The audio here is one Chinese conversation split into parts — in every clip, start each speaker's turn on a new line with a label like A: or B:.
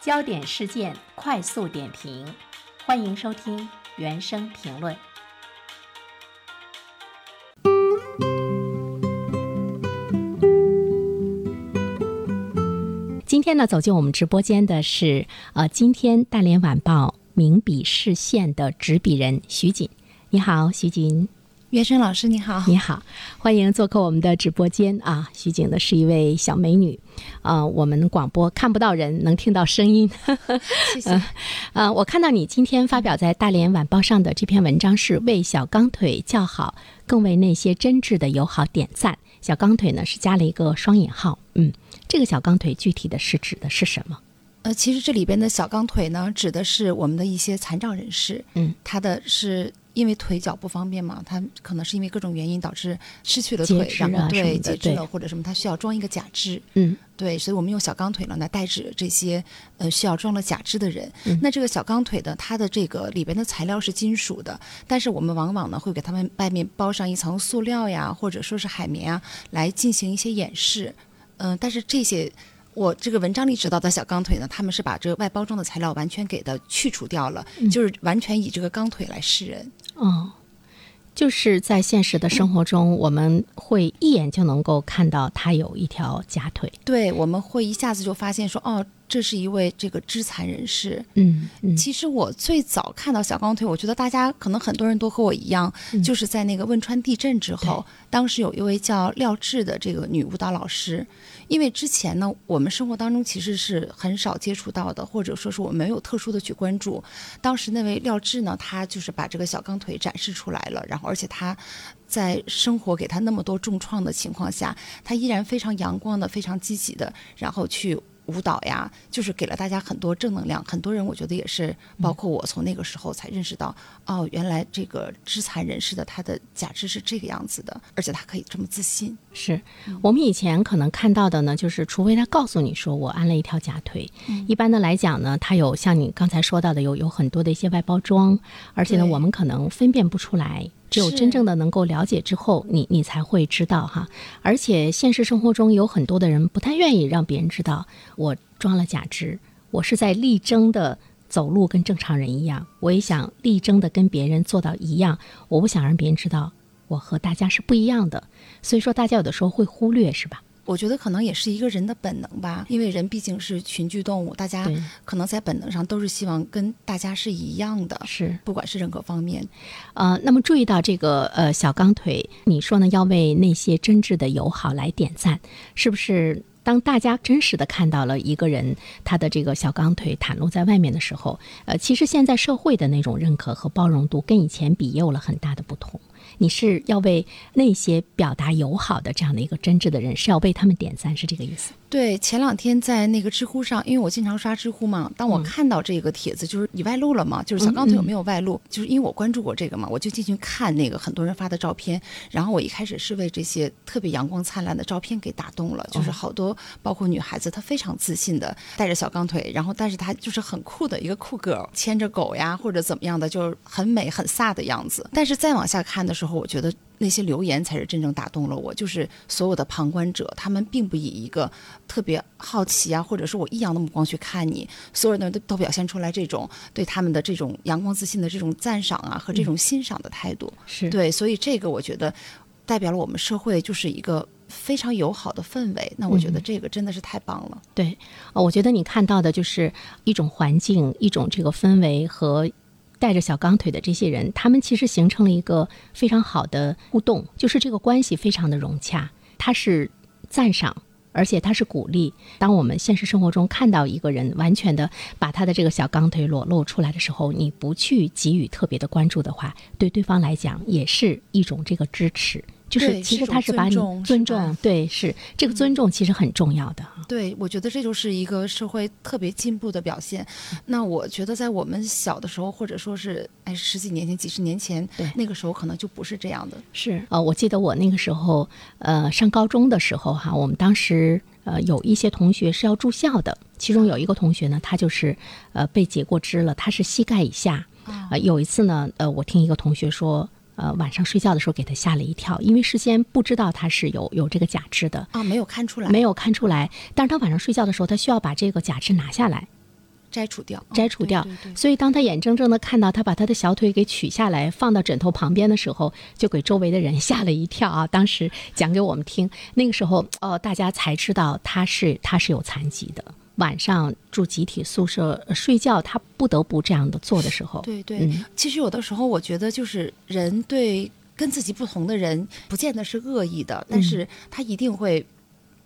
A: 焦点事件快速点评，欢迎收听原声评论。今天呢，走进我们直播间的是呃，今天大连晚报名笔视线的执笔人徐锦。你好，徐锦。
B: 袁生老师你好，
A: 你好，欢迎做客我们的直播间啊！徐景呢是一位小美女，啊，我们广播看不到人，能听到声音。
B: 谢谢。
A: 呃，我看到你今天发表在《大连晚报》上的这篇文章是为小钢腿叫好，更为那些真挚的友好点赞。小钢腿呢是加了一个双引号，嗯，这个小钢腿具体的是指的是什么？
B: 呃，其实这里边的小钢腿呢，指的是我们的一些残障人士，
A: 嗯，
B: 他的是。因为腿脚不方便嘛，他可能是因为各种原因导致失去了腿，然后对截肢了或者什么，他需要装一个假肢。
A: 嗯，
B: 对，所以我们用小钢腿呢来代指这些呃需要装了假肢的人。那这个小钢腿的它的这个里边的材料是金属的，但是我们往往呢会给他们外面包上一层塑料呀，或者说是海绵啊，来进行一些掩饰。嗯，但是这些。我这个文章里指到的小钢腿呢，他们是把这个外包装的材料完全给的去除掉了，就是完全以这个钢腿来示人。
A: 哦，就是在现实的生活中，我们会一眼就能够看到他有一条假腿。
B: 对，我们会一下子就发现说，哦。这是一位这个肢残人士。
A: 嗯，嗯
B: 其实我最早看到小钢腿，我觉得大家可能很多人都和我一样，就是在那个汶川地震之后，当时有一位叫廖智的这个女舞蹈老师。因为之前呢，我们生活当中其实是很少接触到的，或者说是我没有特殊的去关注。当时那位廖智呢，她就是把这个小钢腿展示出来了，然后而且她在生活给她那么多重创的情况下，她依然非常阳光的、非常积极的，然后去。舞蹈呀，就是给了大家很多正能量。很多人我觉得也是，包括我从那个时候才认识到，哦，原来这个肢残人士的他的假肢是这个样子的，而且他可以这么自信。
A: 是我们以前可能看到的呢，就是除非他告诉你说我安了一条假腿，一般的来讲呢，他有像你刚才说到的，有有很多的一些外包装，而且呢，我们可能分辨不出来。只有真正的能够了解之后，你你才会知道哈。而且现实生活中有很多的人不太愿意让别人知道我装了假肢，我是在力争的走路跟正常人一样，我也想力争的跟别人做到一样，我不想让别人知道我和大家是不一样的。所以说，大家有的时候会忽略，是吧？
B: 我觉得可能也是一个人的本能吧，因为人毕竟是群居动物，大家可能在本能上都是希望跟大家是一样的，
A: 是
B: 不管是任何方面。
A: 呃，那么注意到这个呃小钢腿，你说呢？要为那些真挚的友好来点赞，是不是？当大家真实的看到了一个人他的这个小钢腿袒露在外面的时候，呃，其实现在社会的那种认可和包容度跟以前比也有了很大的不同。你是要为那些表达友好的这样的一个真挚的人，是要为他们点赞，是这个意思？
B: 对，前两天在那个知乎上，因为我经常刷知乎嘛，当我看到这个帖子，就是你外露了嘛，就是小钢腿有没有外露？就是因为我关注过这个嘛，我就进去看那个很多人发的照片，然后我一开始是为这些特别阳光灿烂的照片给打动了，就是好多包括女孩子，她非常自信的带着小钢腿，然后但是她就是很酷的一个酷 girl，牵着狗呀或者怎么样的，就是很美很飒的样子。但是再往下看的时候，我觉得。那些留言才是真正打动了我，就是所有的旁观者，他们并不以一个特别好奇啊，或者说我异样的目光去看你，所有人都都表现出来这种对他们的这种阳光自信的这种赞赏啊和这种欣赏的态度，
A: 是
B: 对，所以这个我觉得代表了我们社会就是一个非常友好的氛围，那我觉得这个真的是太棒了。
A: 对，我觉得你看到的就是一种环境，一种这个氛围和。带着小钢腿的这些人，他们其实形成了一个非常好的互动，就是这个关系非常的融洽。他是赞赏，而且他是鼓励。当我们现实生活中看到一个人完全的把他的这个小钢腿裸露出来的时候，你不去给予特别的关注的话，对对方来讲也是一种这个支持。就是其实他是把你尊重，对，是这个尊重其实很重要的。
B: 对，我觉得这就是一个社会特别进步的表现。那我觉得在我们小的时候，或者说是哎十几年前、几十年前，
A: 对
B: 那个时候可能就不是这样的。
A: 是呃，我记得我那个时候呃上高中的时候哈，我们当时呃有一些同学是要住校的，其中有一个同学呢，他就是呃被截过肢了，他是膝盖以下。啊，有一次呢，呃，我听一个同学说。呃，晚上睡觉的时候给他吓了一跳，因为事先不知道他是有有这个假肢的
B: 啊，没有看出来，
A: 没有看出来。但是他晚上睡觉的时候，他需要把这个假肢拿下来，
B: 摘除掉，
A: 摘除掉。
B: 对对对
A: 所以当他眼睁睁的看到他把他的小腿给取下来，放到枕头旁边的时候，就给周围的人吓了一跳啊！当时讲给我们听，那个时候哦，大家才知道他是他是有残疾的。晚上住集体宿舍、呃睡觉，他不得不这样的做的时候，
B: 对对，
A: 嗯。
B: 其实有的时候我觉得就是人对跟自己不同的人，不见得是恶意的，但是他一定会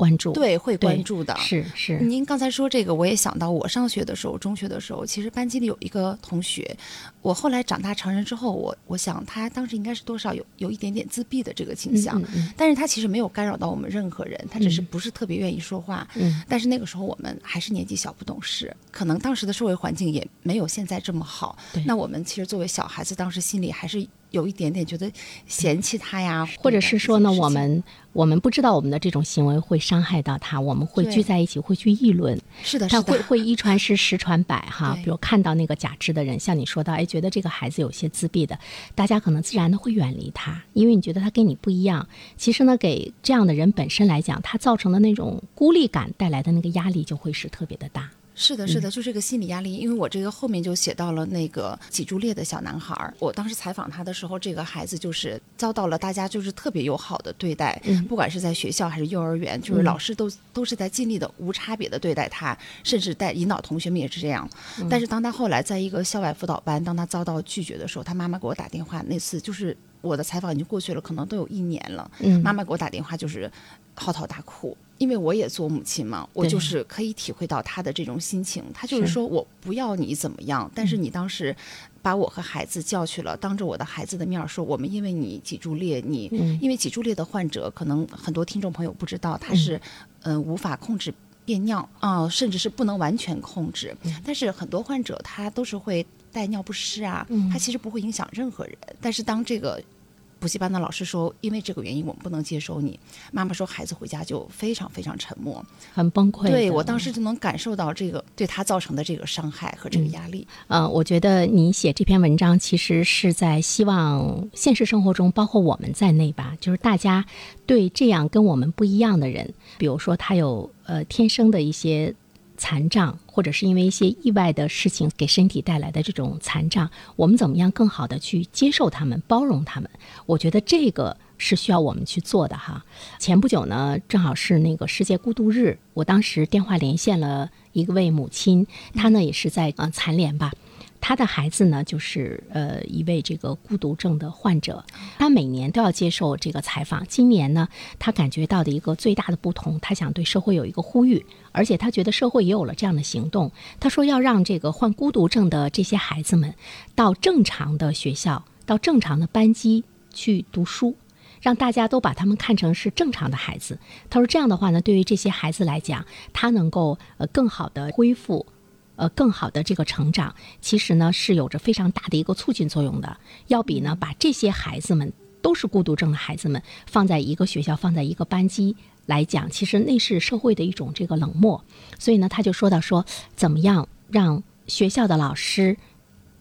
A: 关注，
B: 对会关注的。
A: 是是，
B: 您刚才说这个，我也想到我上学的时候，中学的时候，其实班级里有一个同学，我后来长大成人之后，我我想他当时应该是多少有有一点点自闭的这个倾向，
A: 嗯嗯
B: 但是他其实没有干扰到我们任何人，他只是不是特别愿意说话。
A: 嗯
B: 但是那个时候我们还是年纪小不懂事，可能当时的社会环境也没有现在这么好
A: 对。
B: 那我们其实作为小孩子，当时心里还是有一点点觉得嫌弃他呀，
A: 或者是说呢，我们我们不知道我们的这种行为会伤害到他，我们会聚在一起会去议论，
B: 是的，是的，
A: 他会会一传十，十传百哈。比如看到那个假肢的人，像你说到，哎，觉得这个孩子有些自闭的，大家可能自然的会远离他，因为你觉得他跟你不一样。其实呢，给这样的人本身来讲，他造成的那种孤立感带来的那个压力就会是特别的大。
B: 是的，是的，就这个心理压力，因为我这个后面就写到了那个脊柱裂的小男孩儿。我当时采访他的时候，这个孩子就是遭到了大家就是特别友好的对待，
A: 嗯
B: 不管是在学校还是幼儿园，就是老师都、都是在尽力的无差别的对待他，甚至带引导同学们也是这样。但是当他后来在一个校外辅导班，当他遭到拒绝的时候，他妈妈给我打电话，那次就是我的采访已经过去了，可能都有一年了。
A: 嗯
B: 妈妈给我打电话就是嚎啕大哭，因为我也做母亲嘛，我就是可以体会到她的这种心情。她就是
A: 是。
B: 说我不要你怎么样，但是你当时把我和孩子叫去了，当着我的孩子的面儿说，我们因为你脊柱裂，你、
A: 嗯。
B: 因为脊柱裂的患者，可能很多听众朋友不知道，他是嗯、呃无法控制。便尿啊、甚至是不能完全控制，但是很多患者他都是会带尿不湿啊，他其实不会影响任何人。但是当这个补习班的老师说，因为这个原因我们不能接收你。妈妈说，孩子回家就非常非常沉默。
A: 很崩溃。
B: 对我当时就能感受到这个对他造成的这个伤害和这个压力。
A: 呃，我觉得你写这篇文章其实是在希望现实生活中，包括我们在内吧，就是大家对这样跟我们不一样的人，比如说他有呃天生的一些残障，或者是因为一些意外的事情给身体带来的这种残障，我们怎么样更好的去接受他们、包容他们？我觉得这个是需要我们去做的哈。前不久呢，正好是那个世界孤独日，我当时电话连线了一位母亲，她呢也是在呃残联吧。他的孩子呢，就是呃一位这个孤独症的患者，他每年都要接受这个采访。今年呢，他感觉到的一个最大的不同，他想对社会有一个呼吁，而且他觉得社会也有了这样的行动。他说要让这个患孤独症的这些孩子们到正常的学校、到正常的班级去读书。让大家都把他们看成是正常的孩子。他说这样的话呢，对于这些孩子来讲，他能够呃更好的恢复，呃更好的这个成长，其实呢是有着非常大的一个促进作用的。要比呢把这些孩子们都是孤独症的孩子们放在一个学校，放在一个班级。来讲，其实那是社会的一种这个冷漠，所以呢，他就说到说，怎么样让学校的老师、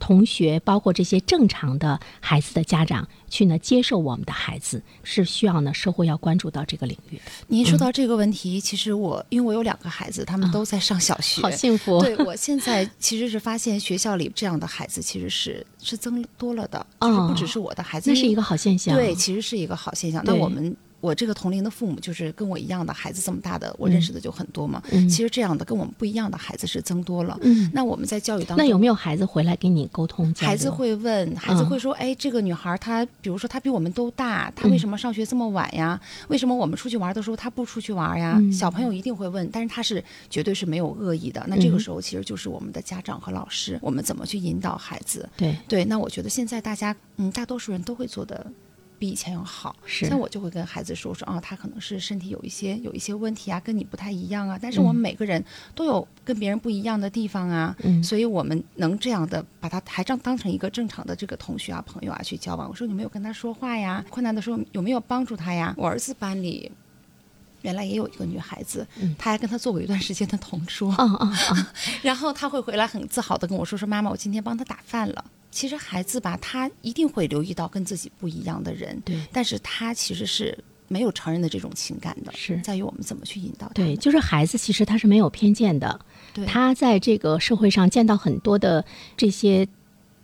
A: 同学，包括这些正常的孩子的家长去呢接受我们的孩子，是需要呢社会要关注到这个领域。
B: 您说到这个问题，其实我因为我有两个孩子，他们都在上小学，
A: 好幸福，
B: 对我现在其实是发现学校里这样的孩子其实是是增多了的，
A: 哦
B: 就是不只是我的孩子，
A: 那是一个好现象。
B: 对，其实是一个好现象。那我们。我这个同龄的父母，就是跟我一样的孩子这么大的，我认识的就很多嘛。
A: 嗯
B: 其实这样的跟我们不一样的孩子是增多了。
A: 嗯，
B: 那我们在教育当中，
A: 那有没有孩子回来跟你沟通？
B: 孩子会问，孩子
A: 嗯
B: 会说：“哎，这个女孩她，比如说她比我们都大，她为什么上学这么晚呀？为什么我们出去玩的时候她不出去玩呀？”
A: 嗯
B: 小朋友一定会问，但是他是绝对是没有恶意的。那这个
A: 嗯
B: 时候其实就是我们的家长和老师，我们怎么去引导孩子？
A: 对，
B: 对，那我觉得现在大家，嗯，大多数人都会做的。比以前要好，
A: 是
B: 像我就会跟孩子说说，啊，他可能是身体有一些有一些问题啊，跟你不太一样啊，但是我们每个人都有跟别人不一样的地方啊，
A: 嗯
B: 所以我们能这样的把他还当当成一个正常的这个同学啊、朋友啊去交往。我说你没有跟他说话呀，困难的时候有没有帮助他呀？我儿子班里。原来也有一个女孩子，她还跟他做过一段时间的同桌，然后他会回来很自豪的跟我说说妈妈，我今天帮他打饭了。其实孩子吧，他一定会留意到跟自己不一样的人，
A: 对。
B: 但是他其实是没有成人的这种情感的，
A: 是。
B: 在于我们怎么去引导他
A: 对，就是孩子其实他是没有偏见的，他在这个社会上见到很多的这些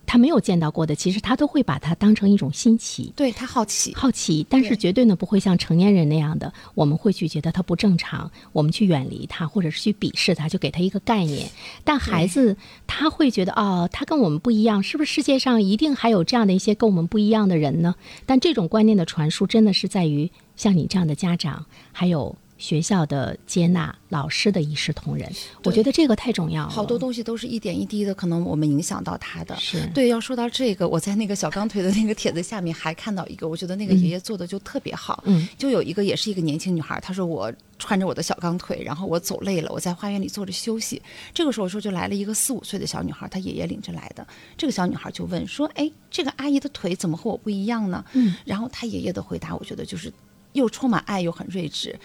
A: 他没有见到过的，其实他都会把它当成一种新奇。
B: 对他好奇，
A: 好奇，但是绝对呢不会像成年人那样的，我们会去觉得他不正常，我们去远离他，或者是去鄙视他，就给他一个概念。但孩子他会觉得哦，他跟我们不一样，是不是世界上一定还有这样的一些跟我们不一样的人呢？但这种观念的传输，真的是在于像你这样的家长，还有学校的接纳、老师的一视同仁。我觉得这个太重要了。
B: 好多东西都是一点一滴的，可能我们影响到他的。
A: 是
B: 对，要说到这个，我在那个小钢腿的那个帖子下面还看到一个，我觉得那个爷爷做的就特别好。
A: 嗯，
B: 就有一个也是一个年轻女孩，她说我穿着我的小钢腿，然后我走累了，我在花园里坐着休息。这个时候说就来了一个四五岁的小女孩，她爷爷领着来的。这个小女孩就问说：“哎，这个阿姨的腿怎么和我不一样呢？”
A: 嗯，
B: 然后她爷爷的回答，我觉得就是又充满爱又很睿智。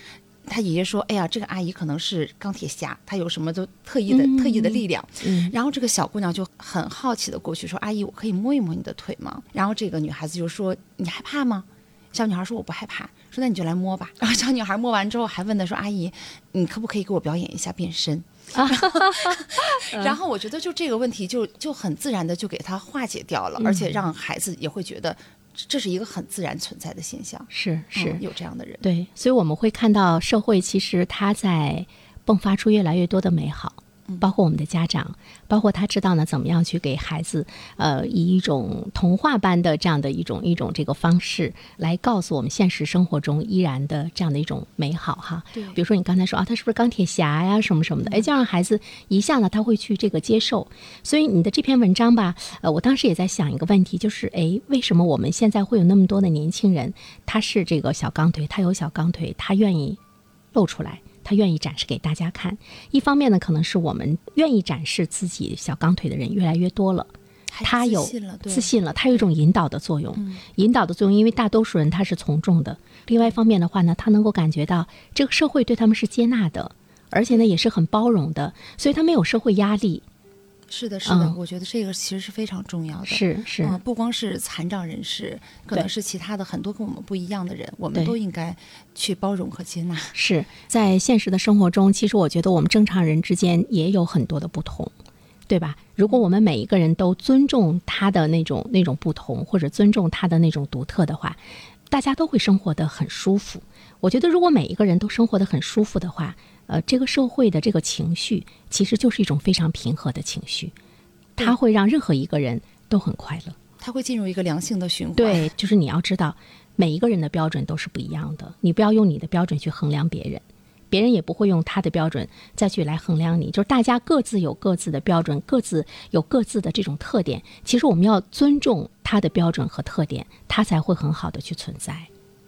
B: 他爷爷说：“哎呀，这个阿姨可能是钢铁侠，她有什么都特异的、特异的力量。”
A: 嗯
B: 然后这个小姑娘就很好奇的过去说：“阿姨，我可以摸一摸你的腿吗？”然后这个女孩子就说：“你害怕吗？”小女孩说：“我不害怕。” 说：“那你就来摸吧。”然后小女孩摸完之后还问她说：“阿姨，你可不可以给我表演一下变身？” 然后我觉得就这个问题就就很自然的就给她化解掉了，而且让孩子也会觉得这是一个很自然存在的现象。
A: 是是、
B: 嗯有这样的人。
A: 对，所以我们会看到社会其实它在迸发出越来越多的美好，包括我们的家长，包括他知道呢怎么样去给孩子，呃，以一种童话般的这样的一种一种这个方式来告诉我们现实生活中依然的这样的一种美好哈。
B: 对
A: 比如说你刚才说啊，他是不是钢铁侠呀什么什么的，哎，就让孩子一下呢他会去这个接受。所以你的这篇文章吧，呃，我当时也在想一个问题，就是哎，为什么我们现在会有那么多的年轻人，他是这个小钢腿，他有小钢腿，他愿意露出来，他愿意展示给大家看。一方面呢，可能是我们愿意展示自己小钢腿的人越来越多了。他有自信了，他有一种引导的作用，引导的作用，因为大多数人他是从众的。另外一方面的话呢，他能够感觉到这个社会对他们是接纳的，而且呢也是很包容的，所以他没有社会压力。
B: 是的，是的，
A: 嗯
B: 我觉得这个其实是非常重要的。
A: 是是，
B: 嗯，不光是残障人士，可能是其他的很多跟我们不一样的人，我们都应该去包容和接纳。
A: 是在现实的生活中，其实我觉得我们正常人之间也有很多的不同，对吧？如果我们每一个人都尊重他的那种那种不同，或者尊重他的那种独特的话，大家都会生活得很舒服。我觉得，如果每一个人都生活得很舒服的话，呃，这个社会的这个情绪其实就是一种非常平和的情绪，它会让任何一个人都很快乐。
B: 它会进入一个良性的循环。
A: 对，就是你要知道，每一个人的标准都是不一样的，你不要用你的标准去衡量别人，别人也不会用他的标准再去来衡量你。就是大家各自有各自的标准，各自有各自的这种特点。其实我们要尊重他的标准和特点，他才会很好的去存在。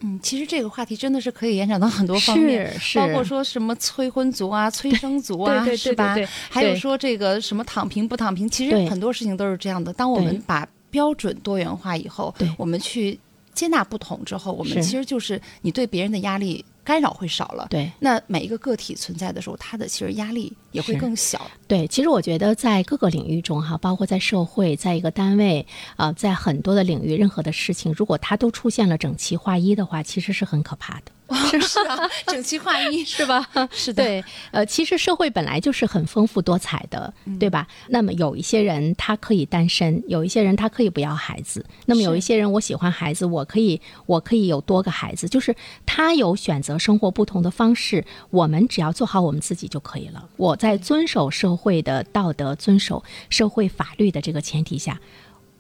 B: 嗯，其实这个话题真的是可以延展到很多方面，包括说什么催婚族啊、催生族啊，是吧？还有说这个什么躺平不躺平，其实很多事情都是这样的。当我们把标准多元化以后，我们去接纳不同之后，我们其实就是你对别人的压力干扰会少了。
A: 对
B: 那每一个个体存在的时候，他的其实压力也会更小。
A: 对，其实我觉得在各个领域中哈，包括在社会，在一个单位啊、在很多的领域，任何的事情，如果它都出现了整齐划一的话，其实是很可怕的。
B: 是啊，整齐划一
A: 是吧？
B: 是的
A: 对，呃，其实社会本来就是很丰富多彩的，
B: 嗯
A: 对吧？那么有一些人他可以单身，有一些人他可以不要孩子，那么有一些人我喜欢孩子，我可以我可以有多个孩子，就是他有选择生活不同的方式，我们只要做好我们自己就可以了。我在遵守社会的道德、遵守社会法律的这个前提下。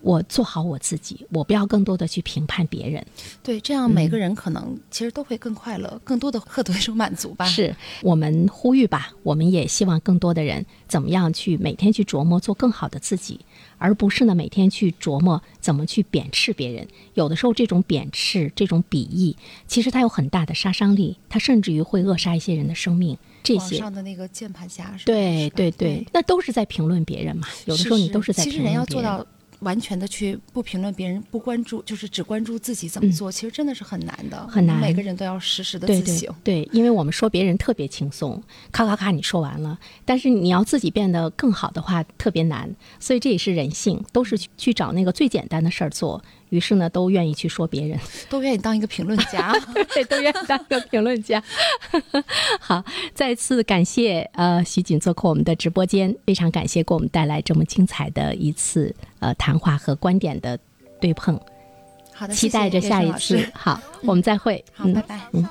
A: 我做好我自己，我不要更多的去评判别人。
B: 对，这样每个人可能其实都会更快乐，更多的获得一种满足吧。
A: 是我们呼吁吧，我们也希望更多的人怎么样去每天去琢磨做更好的自己，而不是呢每天去琢磨怎么去贬斥别人。有的时候这种贬斥、这种鄙夷，其实它有很大的杀伤力，它甚至于会扼杀一些人的生命。这些。
B: 网上的那个键盘侠是吧？
A: 对对对，那都是在评论别人嘛。有的时候你都是在
B: 其实人
A: 评论别人。
B: 要做到完全的去不评论别人，不关注，就是只关注自己怎么做，其实真的是很难的。
A: 嗯很难
B: 每个人都要实时的
A: 对对
B: 自省。
A: 对，因为我们说别人特别轻松，咔咔咔你说完了，但是你要自己变得更好的话特别难，所以这也是人性，都是去去找那个最简单的事儿做，于是呢，都愿意去说别人，
B: 都愿意当一个评论家，
A: 对，都愿意当一个评论家。好，再次感谢呃徐锦做客我们的直播间，非常感谢给我们带来这么精彩的一次呃谈话和观点的对碰。
B: 好的，
A: 期待着下一次。好，我们再会。
B: 好，拜拜。嗯。